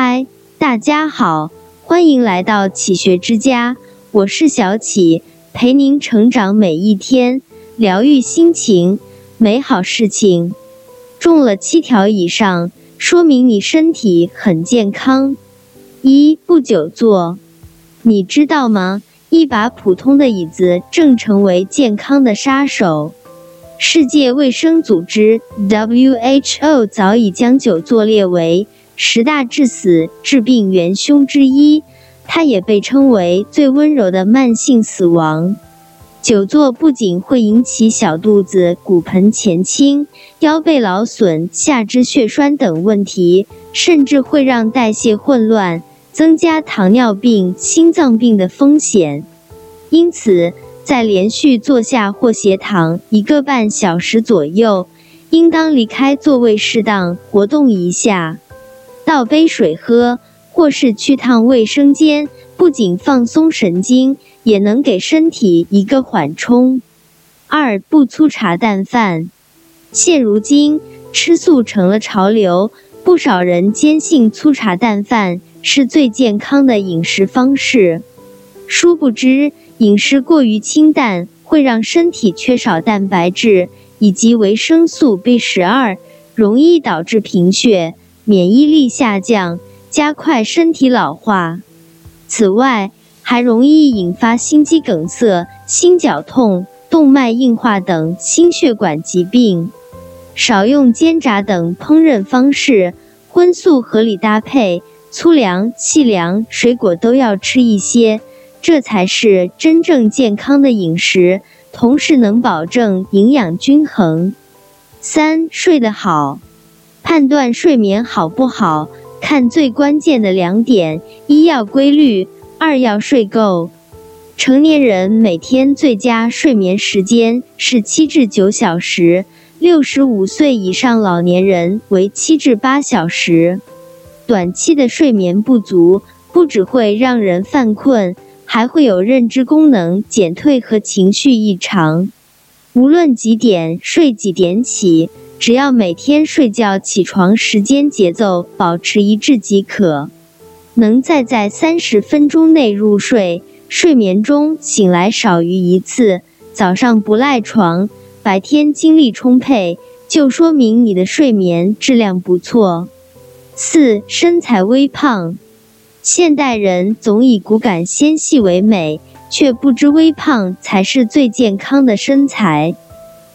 嗨，大家好，欢迎来到启学之家，我是小启，陪您成长每一天，疗愈心情，美好事情。中了七条以上，说明你身体很健康。一不久坐，你知道吗？一把普通的椅子正成为健康的杀手。世界卫生组织 （WHO） 早已将久坐列为十大致死致病元凶之一，它也被称为最温柔的慢性死亡。久坐不仅会引起小肚子、骨盆前倾、腰背劳损、下肢血栓等问题，甚至会让代谢混乱，增加糖尿病、心脏病的风险。因此，在连续坐下或斜躺一个半小时左右，应当离开座位，适当活动一下。倒杯水喝，或是去趟卫生间，不仅放松神经，也能给身体一个缓冲。二不粗茶淡饭，现如今吃素成了潮流，不少人坚信粗茶淡饭是最健康的饮食方式。殊不知，饮食过于清淡会让身体缺少蛋白质以及维生素 B 十二，容易导致贫血。免疫力下降，加快身体老化。此外，还容易引发心肌梗塞、心绞痛、动脉硬化等心血管疾病。少用煎炸等烹饪方式，荤素合理搭配，粗粮、细粮、水果都要吃一些，这才是真正健康的饮食，同时能保证营养均衡。三、睡得好。判断睡眠好不好，看最关键的两点：一要规律，二要睡够。成年人每天最佳睡眠时间是七至九小时，六十五岁以上老年人为七至八小时。短期的睡眠不足，不只会让人犯困，还会有认知功能减退和情绪异常。无论几点睡，几点起。只要每天睡觉起床时间节奏保持一致即可，能再在三十分钟内入睡，睡眠中醒来少于一次，早上不赖床，白天精力充沛，就说明你的睡眠质量不错。四、身材微胖，现代人总以骨感纤细为美，却不知微胖才是最健康的身材。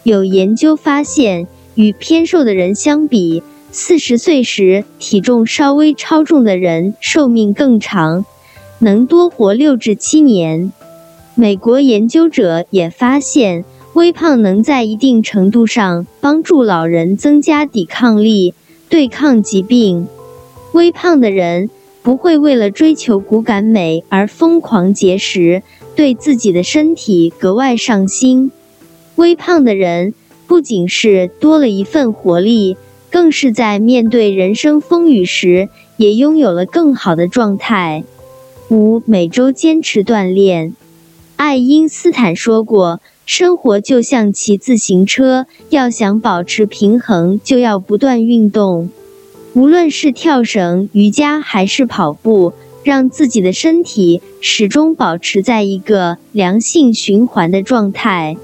有研究发现。与偏瘦的人相比，四十岁时体重稍微超重的人寿命更长，能多活六至七年。美国研究者也发现，微胖能在一定程度上帮助老人增加抵抗力，对抗疾病。微胖的人不会为了追求骨感美而疯狂节食，对自己的身体格外上心。微胖的人。不仅是多了一份活力，更是在面对人生风雨时，也拥有了更好的状态。五、每周坚持锻炼。爱因斯坦说过：“生活就像骑自行车，要想保持平衡，就要不断运动。无论是跳绳、瑜伽还是跑步，让自己的身体始终保持在一个良性循环的状态。”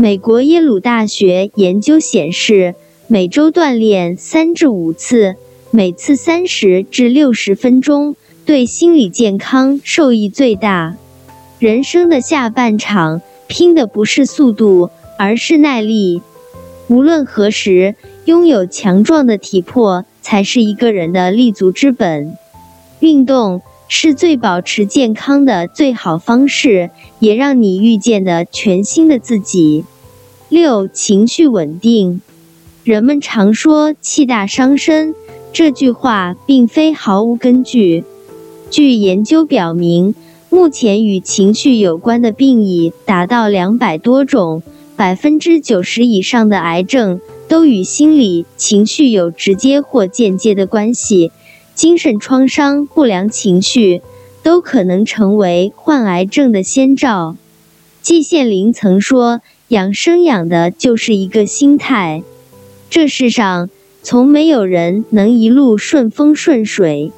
美国耶鲁大学研究显示，每周锻炼三至五次，每次三十至六十分钟，对心理健康受益最大。人生的下半场，拼的不是速度，而是耐力。无论何时，拥有强壮的体魄才是一个人的立足之本。运动。是最保持健康的最好方式，也让你遇见的全新的自己。六、情绪稳定。人们常说“气大伤身”，这句话并非毫无根据。据研究表明，目前与情绪有关的病已达到两百多种，百分之九十以上的癌症都与心理情绪有直接或间接的关系。精神创伤、不良情绪都可能成为患癌症的先兆。季羡林曾说：“养生养的就是一个心态。这世上从没有人能一路顺风顺水，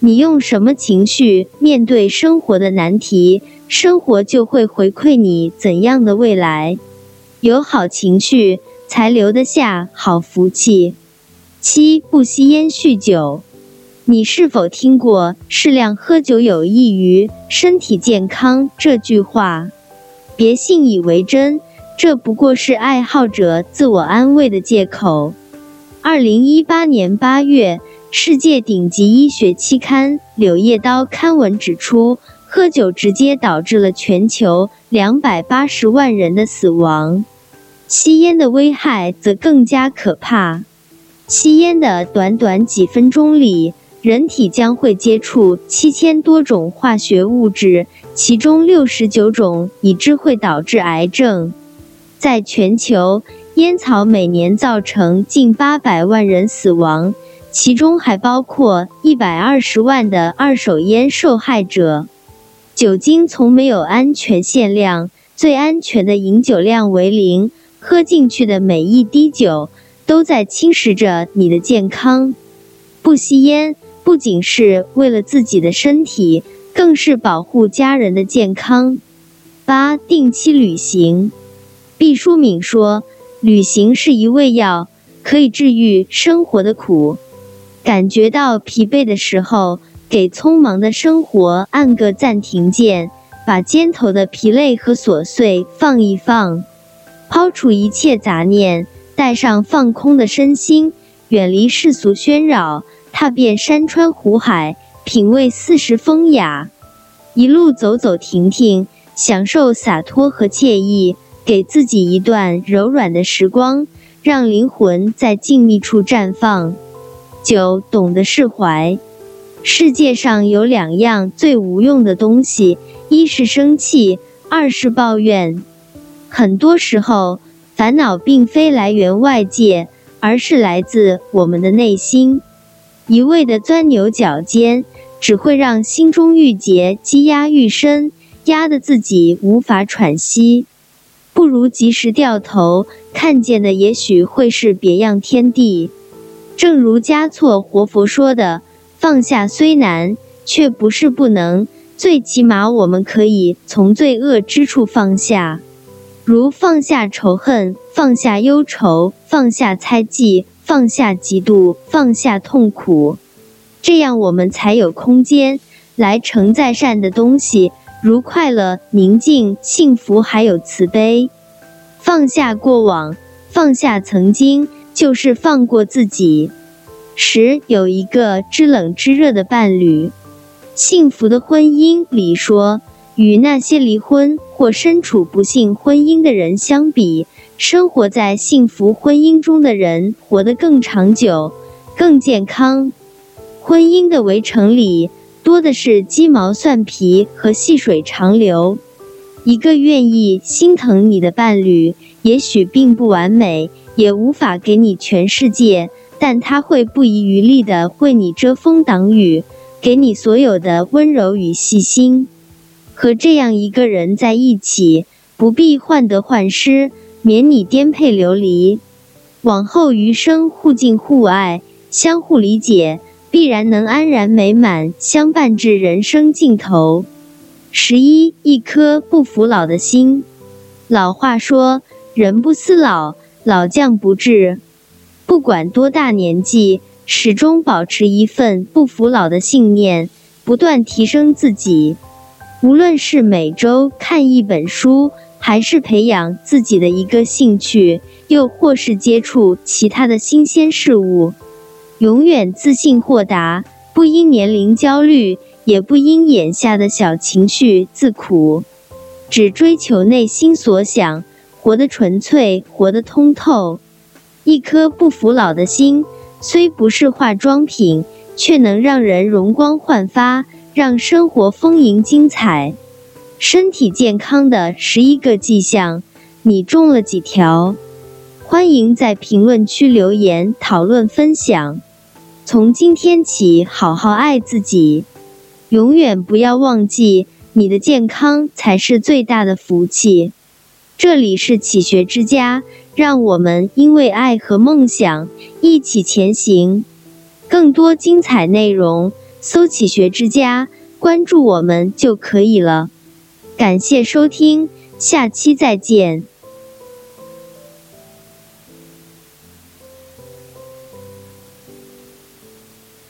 你用什么情绪面对生活的难题，生活就会回馈你怎样的未来。有好情绪，才留得下好福气。七不吸烟酗酒，你是否听过“适量喝酒有益于身体健康”这句话？别信以为真，这不过是爱好者自我安慰的借口。二零一八年八月，世界顶级医学期刊《柳叶刀》刊文指出，喝酒直接导致了全球两百八十万人的死亡。吸烟的危害则更加可怕。吸烟的短短几分钟里，人体将会接触七千多种化学物质，其中六十九种已知会导致癌症。在全球，烟草每年造成近八百万人死亡，其中还包括一百二十万的二手烟受害者。酒精从没有安全限量，最安全的饮酒量为零，喝进去的每一滴酒。都在侵蚀着你的健康。不吸烟不仅是为了自己的身体，更是保护家人的健康。八、定期旅行。毕淑敏说：“旅行是一味药，可以治愈生活的苦。感觉到疲惫的时候，给匆忙的生活按个暂停键，把肩头的疲累和琐碎放一放，抛除一切杂念。”带上放空的身心，远离世俗喧扰，踏遍山川湖海，品味四时风雅，一路走走停停，享受洒脱和惬意，给自己一段柔软的时光，让灵魂在静谧处绽放。九，懂得释怀。世界上有两样最无用的东西，一是生气，二是抱怨。很多时候。烦恼并非来源外界，而是来自我们的内心。一味的钻牛角尖，只会让心中郁结积压愈深，压得自己无法喘息。不如及时掉头，看见的也许会是别样天地。正如嘉措活佛说的：“放下虽难，却不是不能。最起码，我们可以从罪恶之处放下。”如放下仇恨，放下忧愁，放下猜忌，放下嫉妒，放下痛苦，这样我们才有空间来承载善的东西，如快乐、宁静、幸福，还有慈悲。放下过往，放下曾经，就是放过自己。十有一个知冷知热的伴侣，幸福的婚姻里说。与那些离婚或身处不幸婚姻的人相比，生活在幸福婚姻中的人活得更长久、更健康。婚姻的围城里多的是鸡毛蒜皮和细水长流。一个愿意心疼你的伴侣，也许并不完美，也无法给你全世界，但他会不遗余力地为你遮风挡雨，给你所有的温柔与细心。和这样一个人在一起，不必患得患失，免你颠沛流离。往后余生，互敬互爱，相互理解，必然能安然美满，相伴至人生尽头。十一，一颗不服老的心。老话说：“人不思老，老将不至。”不管多大年纪，始终保持一份不服老的信念，不断提升自己。无论是每周看一本书，还是培养自己的一个兴趣，又或是接触其他的新鲜事物，永远自信豁达，不因年龄焦虑，也不因眼下的小情绪自苦，只追求内心所想，活得纯粹，活得通透。一颗不服老的心，虽不是化妆品，却能让人容光焕发。让生活丰盈精彩，身体健康的十一个迹象，你中了几条？欢迎在评论区留言讨论分享。从今天起，好好爱自己，永远不要忘记，你的健康才是最大的福气。这里是启学之家，让我们因为爱和梦想一起前行。更多精彩内容。搜“启学之家”，关注我们就可以了。感谢收听，下期再见。